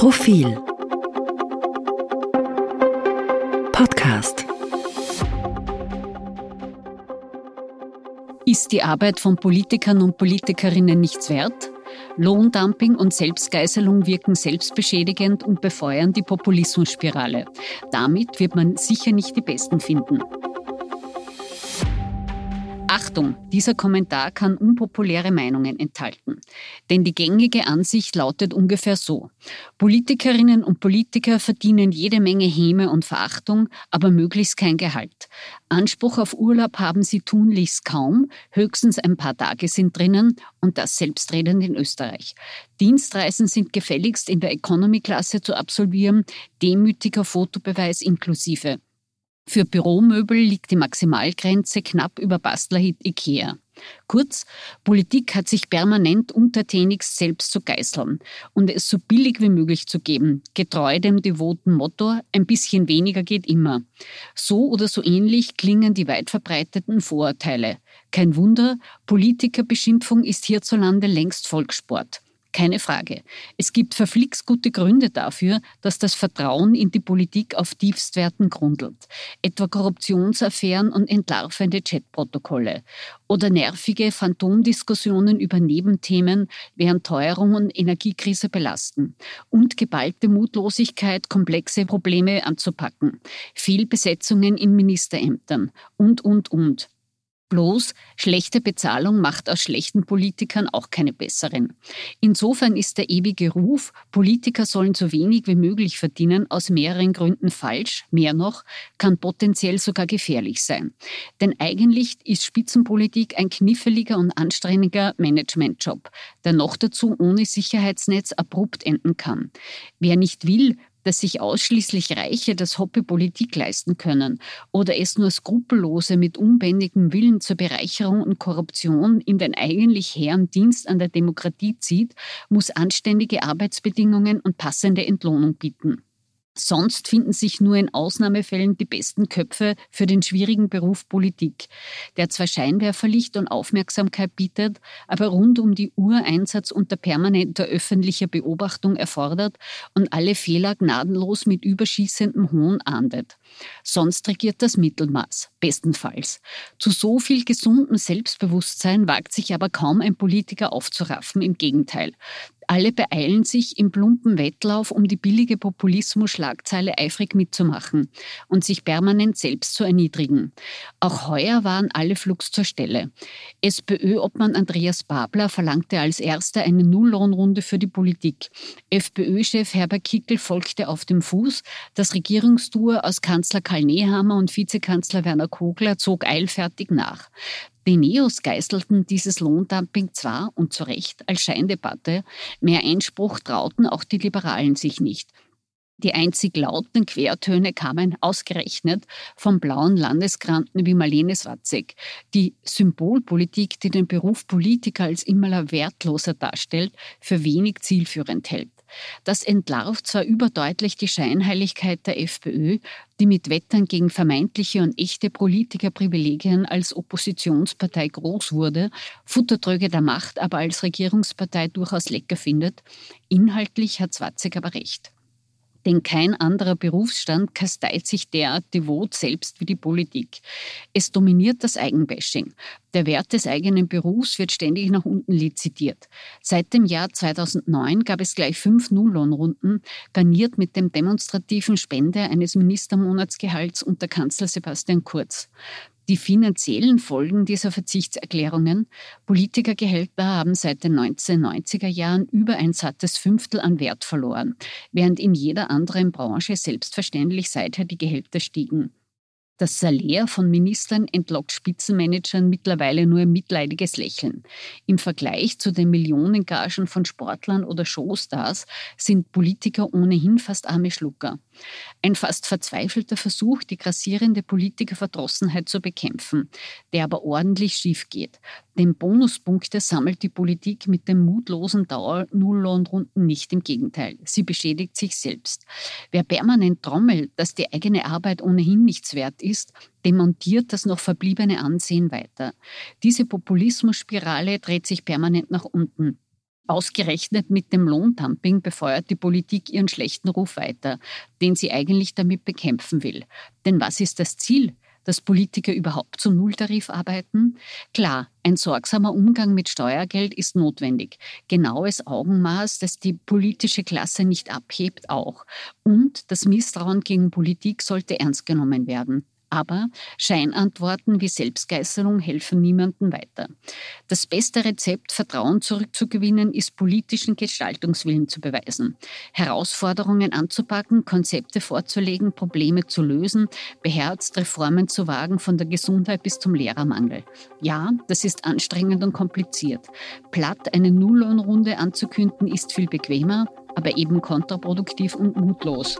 Profil Podcast Ist die Arbeit von Politikern und Politikerinnen nichts wert? Lohndumping und Selbstgeißelung wirken selbstbeschädigend und befeuern die Populismusspirale. Damit wird man sicher nicht die Besten finden. Achtung, dieser Kommentar kann unpopuläre Meinungen enthalten. Denn die gängige Ansicht lautet ungefähr so. Politikerinnen und Politiker verdienen jede Menge Häme und Verachtung, aber möglichst kein Gehalt. Anspruch auf Urlaub haben sie tunlichst kaum, höchstens ein paar Tage sind drinnen und das selbstredend in Österreich. Dienstreisen sind gefälligst in der Economy-Klasse zu absolvieren, demütiger Fotobeweis inklusive. Für Büromöbel liegt die Maximalgrenze knapp über Bastlerhit Ikea. Kurz, Politik hat sich permanent untertänigst selbst zu geißeln und es so billig wie möglich zu geben, getreu dem devoten Motto, ein bisschen weniger geht immer. So oder so ähnlich klingen die weit verbreiteten Vorurteile. Kein Wunder, Politikerbeschimpfung ist hierzulande längst Volkssport. Keine Frage. Es gibt verflixt gute Gründe dafür, dass das Vertrauen in die Politik auf Tiefstwerten grundelt. Etwa Korruptionsaffären und entlarvende Chatprotokolle. Oder nervige Phantomdiskussionen über Nebenthemen, während Teuerung und Energiekrise belasten. Und geballte Mutlosigkeit, komplexe Probleme anzupacken. Fehlbesetzungen in Ministerämtern. Und, und, und. Bloß schlechte Bezahlung macht aus schlechten Politikern auch keine besseren. Insofern ist der ewige Ruf, Politiker sollen so wenig wie möglich verdienen, aus mehreren Gründen falsch. Mehr noch, kann potenziell sogar gefährlich sein. Denn eigentlich ist Spitzenpolitik ein kniffliger und anstrengender Managementjob, der noch dazu ohne Sicherheitsnetz abrupt enden kann. Wer nicht will, dass sich ausschließlich Reiche das Hobby Politik leisten können oder es nur Skrupellose mit unbändigem Willen zur Bereicherung und Korruption in den eigentlich hehren Dienst an der Demokratie zieht, muss anständige Arbeitsbedingungen und passende Entlohnung bieten. Sonst finden sich nur in Ausnahmefällen die besten Köpfe für den schwierigen Beruf Politik, der zwar Scheinwerferlicht und Aufmerksamkeit bietet, aber rund um die Uhr Einsatz unter permanenter öffentlicher Beobachtung erfordert und alle Fehler gnadenlos mit überschießendem Hohn ahndet. Sonst regiert das Mittelmaß, bestenfalls. Zu so viel gesundem Selbstbewusstsein wagt sich aber kaum ein Politiker aufzuraffen, im Gegenteil. Alle beeilen sich im plumpen Wettlauf, um die billige Populismus-Schlagzeile eifrig mitzumachen und sich permanent selbst zu erniedrigen. Auch heuer waren alle flugs zur Stelle. SPÖ-Obmann Andreas Babler verlangte als erster eine Nulllohnrunde für die Politik. FPÖ-Chef Herbert Kickel folgte auf dem Fuß. Das Regierungstour aus Kanzler Karl Nehammer und Vizekanzler Werner Kogler zog eilfertig nach. Die Neos geißelten dieses Lohndumping zwar und zu Recht als Scheindebatte, mehr Einspruch trauten auch die Liberalen sich nicht. Die einzig lauten Quertöne kamen ausgerechnet vom blauen Landesgranten wie Marlene Swatzek. Die Symbolpolitik, die den Beruf Politiker als immer wertloser darstellt, für wenig zielführend hält. Das entlarvt zwar überdeutlich die Scheinheiligkeit der FPÖ, die mit Wettern gegen vermeintliche und echte Politikerprivilegien als Oppositionspartei groß wurde, Futtertröge der Macht aber als Regierungspartei durchaus lecker findet. Inhaltlich hat Zwatzek aber recht. Denn kein anderer Berufsstand kasteit sich derart devot selbst wie die Politik. Es dominiert das Eigenbashing. Der Wert des eigenen Berufs wird ständig nach unten lizitiert. Seit dem Jahr 2009 gab es gleich fünf Nulllohnrunden, garniert mit dem demonstrativen Spende eines Ministermonatsgehalts unter Kanzler Sebastian Kurz die finanziellen Folgen dieser Verzichtserklärungen. Politikergehälter haben seit den 1990er Jahren über ein sattes Fünftel an Wert verloren, während in jeder anderen Branche selbstverständlich seither die Gehälter stiegen. Das Salär von Ministern entlockt Spitzenmanagern mittlerweile nur ein mitleidiges Lächeln. Im Vergleich zu den Millionengagen von Sportlern oder Showstars sind Politiker ohnehin fast arme Schlucker. Ein fast verzweifelter Versuch, die grassierende Politikerverdrossenheit zu bekämpfen, der aber ordentlich schief geht. Denn Bonuspunkte sammelt die Politik mit den mutlosen Dauer-Nulllohnrunden nicht. Im Gegenteil, sie beschädigt sich selbst. Wer permanent trommelt, dass die eigene Arbeit ohnehin nichts wert ist, demontiert das noch verbliebene Ansehen weiter. Diese Populismusspirale dreht sich permanent nach unten. Ausgerechnet mit dem Lohndumping befeuert die Politik ihren schlechten Ruf weiter, den sie eigentlich damit bekämpfen will. Denn was ist das Ziel? Dass Politiker überhaupt zum Nulltarif arbeiten? Klar, ein sorgsamer Umgang mit Steuergeld ist notwendig. Genaues Augenmaß, das die politische Klasse nicht abhebt, auch. Und das Misstrauen gegen Politik sollte ernst genommen werden. Aber Scheinantworten wie Selbstgeißelung helfen niemandem weiter. Das beste Rezept, Vertrauen zurückzugewinnen, ist politischen Gestaltungswillen zu beweisen, Herausforderungen anzupacken, Konzepte vorzulegen, Probleme zu lösen, beherzt Reformen zu wagen, von der Gesundheit bis zum Lehrermangel. Ja, das ist anstrengend und kompliziert. Platt eine Nulllohnrunde anzukünden ist viel bequemer, aber eben kontraproduktiv und mutlos.